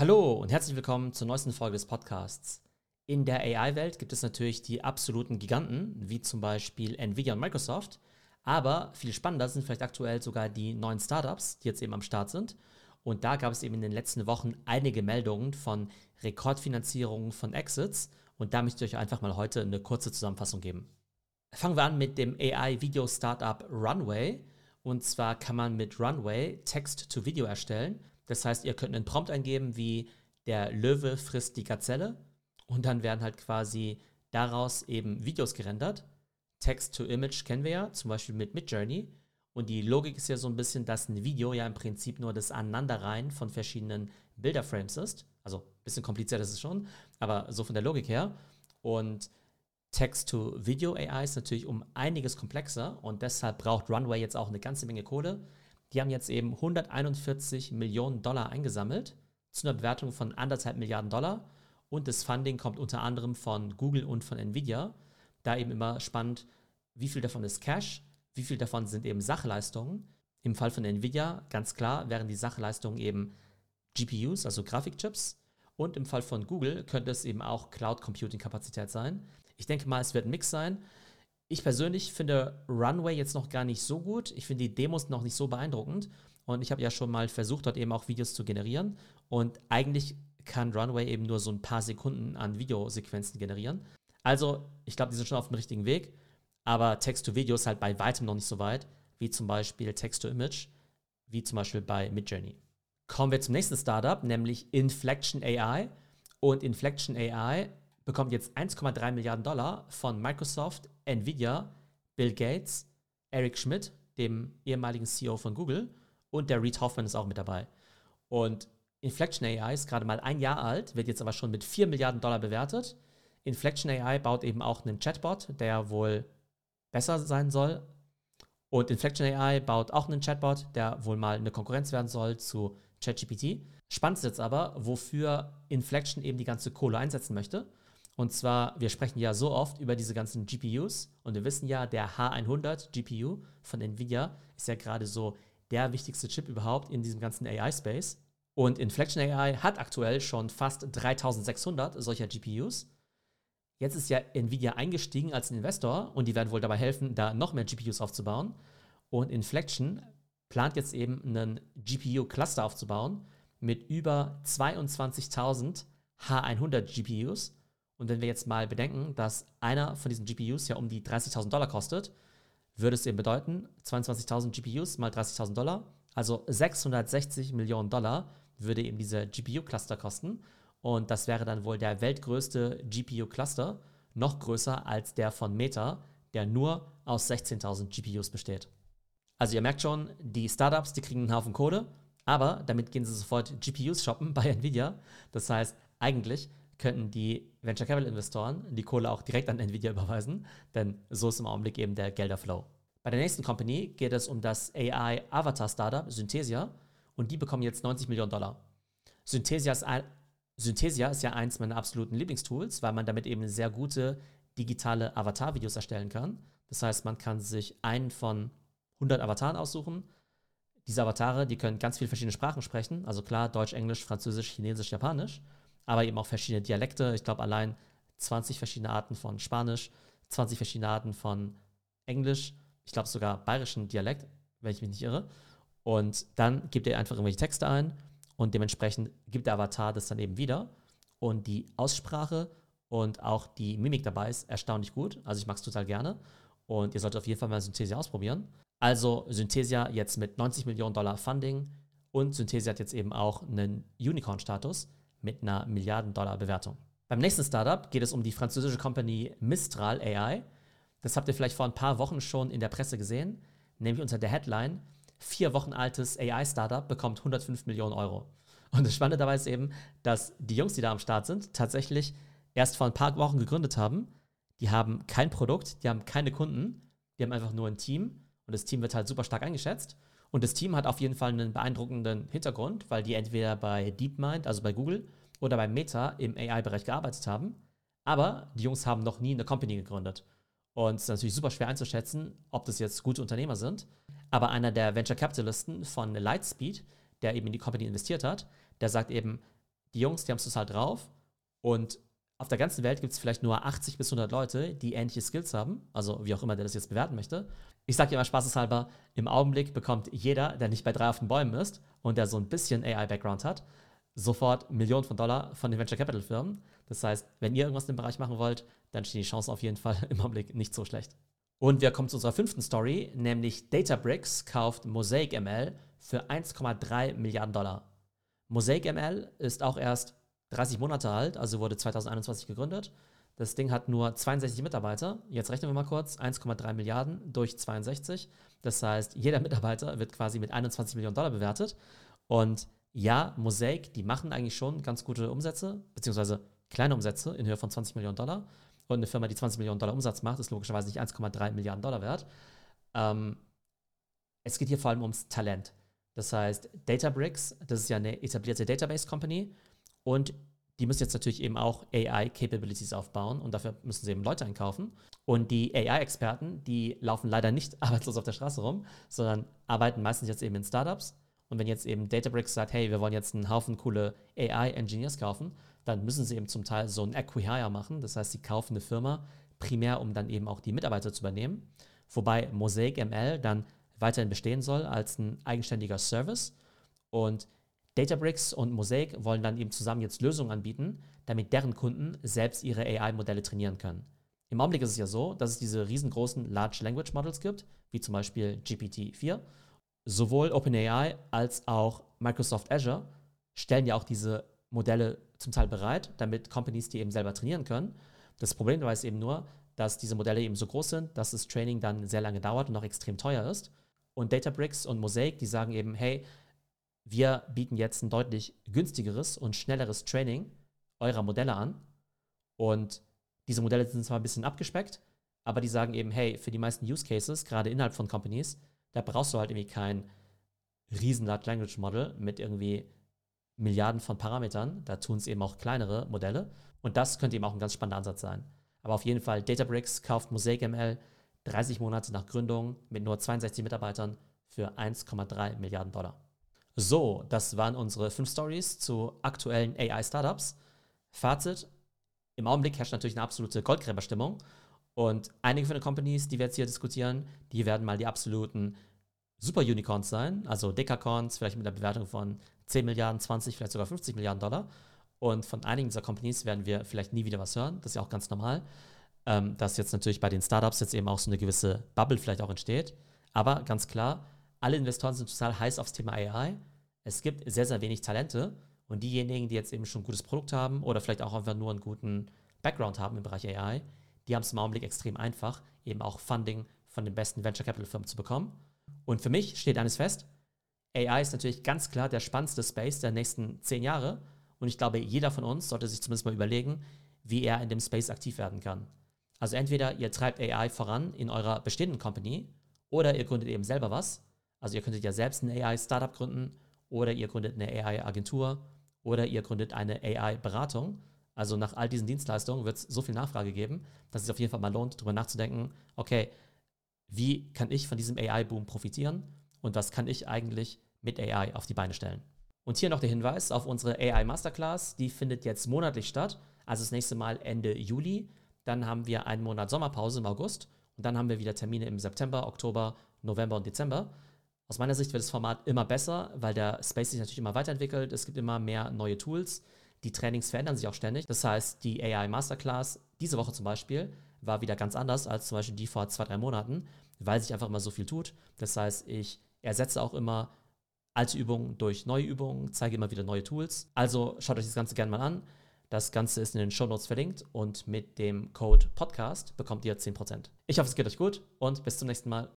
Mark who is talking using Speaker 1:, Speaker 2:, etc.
Speaker 1: Hallo und herzlich willkommen zur neuesten Folge des Podcasts. In der AI-Welt gibt es natürlich die absoluten Giganten, wie zum Beispiel Nvidia und Microsoft. Aber viel spannender sind vielleicht aktuell sogar die neuen Startups, die jetzt eben am Start sind. Und da gab es eben in den letzten Wochen einige Meldungen von Rekordfinanzierungen von Exits. Und da möchte ich euch einfach mal heute eine kurze Zusammenfassung geben. Fangen wir an mit dem AI-Video-Startup Runway. Und zwar kann man mit Runway Text-to-Video erstellen. Das heißt, ihr könnt einen Prompt eingeben wie der Löwe frisst die Gazelle und dann werden halt quasi daraus eben Videos gerendert. Text-to-Image kennen wir ja, zum Beispiel mit Midjourney. Und die Logik ist ja so ein bisschen, dass ein Video ja im Prinzip nur das Aneinanderreihen von verschiedenen Bilderframes ist. Also ein bisschen kompliziert ist es schon, aber so von der Logik her. Und Text-to-Video-AI ist natürlich um einiges komplexer und deshalb braucht Runway jetzt auch eine ganze Menge Kohle. Die haben jetzt eben 141 Millionen Dollar eingesammelt zu einer Bewertung von anderthalb Milliarden Dollar. Und das Funding kommt unter anderem von Google und von Nvidia. Da eben immer spannend, wie viel davon ist Cash, wie viel davon sind eben Sachleistungen. Im Fall von Nvidia, ganz klar, wären die Sachleistungen eben GPUs, also Grafikchips. Und im Fall von Google könnte es eben auch Cloud Computing Kapazität sein. Ich denke mal, es wird ein Mix sein. Ich persönlich finde Runway jetzt noch gar nicht so gut. Ich finde die Demos noch nicht so beeindruckend. Und ich habe ja schon mal versucht, dort eben auch Videos zu generieren. Und eigentlich kann Runway eben nur so ein paar Sekunden an Videosequenzen generieren. Also, ich glaube, die sind schon auf dem richtigen Weg. Aber Text-to-Video ist halt bei weitem noch nicht so weit, wie zum Beispiel Text-to-Image, wie zum Beispiel bei Midjourney. Kommen wir zum nächsten Startup, nämlich Inflection AI. Und Inflection AI bekommt jetzt 1,3 Milliarden Dollar von Microsoft, Nvidia, Bill Gates, Eric Schmidt, dem ehemaligen CEO von Google, und der Reed Hoffman ist auch mit dabei. Und Inflection AI ist gerade mal ein Jahr alt, wird jetzt aber schon mit 4 Milliarden Dollar bewertet. Inflection AI baut eben auch einen Chatbot, der wohl besser sein soll. Und Inflection AI baut auch einen Chatbot, der wohl mal eine Konkurrenz werden soll zu ChatGPT. Spannend ist jetzt aber, wofür Inflection eben die ganze Kohle einsetzen möchte. Und zwar, wir sprechen ja so oft über diese ganzen GPUs und wir wissen ja, der H100 GPU von Nvidia ist ja gerade so der wichtigste Chip überhaupt in diesem ganzen AI-Space. Und Inflection AI hat aktuell schon fast 3600 solcher GPUs. Jetzt ist ja Nvidia eingestiegen als Investor und die werden wohl dabei helfen, da noch mehr GPUs aufzubauen. Und Inflection plant jetzt eben einen GPU-Cluster aufzubauen mit über 22.000 H100 GPUs und wenn wir jetzt mal bedenken, dass einer von diesen GPUs ja um die 30.000 Dollar kostet, würde es eben bedeuten, 22.000 GPUs mal 30.000 Dollar, also 660 Millionen Dollar würde eben dieser GPU-Cluster kosten. Und das wäre dann wohl der weltgrößte GPU-Cluster, noch größer als der von Meta, der nur aus 16.000 GPUs besteht. Also ihr merkt schon, die Startups, die kriegen einen Haufen Kohle, aber damit gehen sie sofort GPUs shoppen bei Nvidia. Das heißt, eigentlich könnten die Venture Capital Investoren die Kohle auch direkt an Nvidia überweisen, denn so ist im Augenblick eben der Gelderflow. Bei der nächsten Company geht es um das AI Avatar Startup Synthesia und die bekommen jetzt 90 Millionen Dollar. Synthesia ist, ein, Synthesia ist ja eins meiner absoluten Lieblingstools, weil man damit eben sehr gute digitale Avatar-Videos erstellen kann. Das heißt, man kann sich einen von 100 Avataren aussuchen. Diese Avatare, die können ganz viele verschiedene Sprachen sprechen, also klar Deutsch, Englisch, Französisch, Chinesisch, Japanisch aber eben auch verschiedene Dialekte. Ich glaube, allein 20 verschiedene Arten von Spanisch, 20 verschiedene Arten von Englisch, ich glaube sogar bayerischen Dialekt, wenn ich mich nicht irre. Und dann gibt er einfach irgendwelche Texte ein und dementsprechend gibt der Avatar das dann eben wieder. Und die Aussprache und auch die Mimik dabei ist erstaunlich gut. Also ich mag es total gerne. Und ihr solltet auf jeden Fall mal Synthesia ausprobieren. Also Synthesia jetzt mit 90 Millionen Dollar Funding und Synthesia hat jetzt eben auch einen Unicorn-Status mit einer Milliarden-Dollar-Bewertung. Beim nächsten Startup geht es um die französische Company Mistral AI. Das habt ihr vielleicht vor ein paar Wochen schon in der Presse gesehen, nämlich unter der Headline: Vier Wochen altes AI-Startup bekommt 105 Millionen Euro. Und das Spannende dabei ist eben, dass die Jungs, die da am Start sind, tatsächlich erst vor ein paar Wochen gegründet haben. Die haben kein Produkt, die haben keine Kunden, die haben einfach nur ein Team und das Team wird halt super stark eingeschätzt. Und das Team hat auf jeden Fall einen beeindruckenden Hintergrund, weil die entweder bei DeepMind, also bei Google, oder bei Meta im AI-Bereich gearbeitet haben. Aber die Jungs haben noch nie eine Company gegründet. Und es ist natürlich super schwer einzuschätzen, ob das jetzt gute Unternehmer sind. Aber einer der Venture Capitalisten von Lightspeed, der eben in die Company investiert hat, der sagt eben, die Jungs, die haben es total drauf und auf der ganzen Welt gibt es vielleicht nur 80 bis 100 Leute, die ähnliche Skills haben, also wie auch immer der das jetzt bewerten möchte. Ich sage immer spaßeshalber, im Augenblick bekommt jeder, der nicht bei drei auf den Bäumen ist und der so ein bisschen AI-Background hat, sofort Millionen von Dollar von den Venture Capital Firmen. Das heißt, wenn ihr irgendwas in dem Bereich machen wollt, dann stehen die Chancen auf jeden Fall im Augenblick nicht so schlecht. Und wir kommen zu unserer fünften Story, nämlich Databricks kauft Mosaic ML für 1,3 Milliarden Dollar. Mosaic ML ist auch erst 30 Monate alt, also wurde 2021 gegründet. Das Ding hat nur 62 Mitarbeiter. Jetzt rechnen wir mal kurz: 1,3 Milliarden durch 62. Das heißt, jeder Mitarbeiter wird quasi mit 21 Millionen Dollar bewertet. Und ja, Mosaic, die machen eigentlich schon ganz gute Umsätze, beziehungsweise kleine Umsätze in Höhe von 20 Millionen Dollar. Und eine Firma, die 20 Millionen Dollar Umsatz macht, ist logischerweise nicht 1,3 Milliarden Dollar wert. Ähm, es geht hier vor allem ums Talent. Das heißt, Databricks, das ist ja eine etablierte Database-Company und die müssen jetzt natürlich eben auch AI-Capabilities aufbauen und dafür müssen sie eben Leute einkaufen. Und die AI-Experten, die laufen leider nicht arbeitslos auf der Straße rum, sondern arbeiten meistens jetzt eben in Startups. Und wenn jetzt eben Databricks sagt, hey, wir wollen jetzt einen Haufen coole AI-Engineers kaufen, dann müssen sie eben zum Teil so ein Acquihire machen. Das heißt, sie kaufen eine Firma primär, um dann eben auch die Mitarbeiter zu übernehmen. Wobei Mosaic ML dann weiterhin bestehen soll als ein eigenständiger Service. Und Databricks und Mosaic wollen dann eben zusammen jetzt Lösungen anbieten, damit deren Kunden selbst ihre AI-Modelle trainieren können. Im Augenblick ist es ja so, dass es diese riesengroßen Large Language Models gibt, wie zum Beispiel GPT-4. Sowohl OpenAI als auch Microsoft Azure stellen ja auch diese Modelle zum Teil bereit, damit Companies die eben selber trainieren können. Das Problem dabei ist eben nur, dass diese Modelle eben so groß sind, dass das Training dann sehr lange dauert und auch extrem teuer ist. Und Databricks und Mosaic, die sagen eben, hey, wir bieten jetzt ein deutlich günstigeres und schnelleres Training eurer Modelle an. Und diese Modelle sind zwar ein bisschen abgespeckt, aber die sagen eben, hey, für die meisten Use Cases, gerade innerhalb von Companies, da brauchst du halt irgendwie kein riesen Large Language Model mit irgendwie Milliarden von Parametern. Da tun es eben auch kleinere Modelle. Und das könnte eben auch ein ganz spannender Ansatz sein. Aber auf jeden Fall, Databricks kauft Mosaic ML 30 Monate nach Gründung mit nur 62 Mitarbeitern für 1,3 Milliarden Dollar. So, das waren unsere fünf Stories zu aktuellen AI-Startups. Fazit: Im Augenblick herrscht natürlich eine absolute Goldgräberstimmung. Und einige von den Companies, die wir jetzt hier diskutieren, die werden mal die absoluten Super-Unicorns sein, also Dekacorns, vielleicht mit einer Bewertung von 10 Milliarden, 20, vielleicht sogar 50 Milliarden Dollar. Und von einigen dieser Companies werden wir vielleicht nie wieder was hören. Das ist ja auch ganz normal, ähm, dass jetzt natürlich bei den Startups jetzt eben auch so eine gewisse Bubble vielleicht auch entsteht. Aber ganz klar, alle Investoren sind total heiß aufs Thema AI. Es gibt sehr, sehr wenig Talente und diejenigen, die jetzt eben schon ein gutes Produkt haben oder vielleicht auch einfach nur einen guten Background haben im Bereich AI, die haben es im Augenblick extrem einfach, eben auch Funding von den besten Venture Capital Firmen zu bekommen. Und für mich steht eines fest: AI ist natürlich ganz klar der spannendste Space der nächsten zehn Jahre. Und ich glaube, jeder von uns sollte sich zumindest mal überlegen, wie er in dem Space aktiv werden kann. Also entweder ihr treibt AI voran in eurer bestehenden Company oder ihr gründet eben selber was also ihr könntet ja selbst ein AI-Startup gründen oder ihr gründet eine AI-Agentur oder ihr gründet eine AI-Beratung. Also nach all diesen Dienstleistungen wird es so viel Nachfrage geben, dass es auf jeden Fall mal lohnt, darüber nachzudenken, okay, wie kann ich von diesem AI-Boom profitieren und was kann ich eigentlich mit AI auf die Beine stellen. Und hier noch der Hinweis auf unsere AI Masterclass, die findet jetzt monatlich statt, also das nächste Mal Ende Juli. Dann haben wir einen Monat Sommerpause im August und dann haben wir wieder Termine im September, Oktober, November und Dezember. Aus meiner Sicht wird das Format immer besser, weil der Space sich natürlich immer weiterentwickelt. Es gibt immer mehr neue Tools. Die Trainings verändern sich auch ständig. Das heißt, die AI Masterclass diese Woche zum Beispiel war wieder ganz anders als zum Beispiel die vor zwei, drei Monaten, weil sich einfach immer so viel tut. Das heißt, ich ersetze auch immer alte Übungen durch neue Übungen, zeige immer wieder neue Tools. Also schaut euch das Ganze gerne mal an. Das Ganze ist in den Show Notes verlinkt und mit dem Code Podcast bekommt ihr 10%. Ich hoffe, es geht euch gut und bis zum nächsten Mal.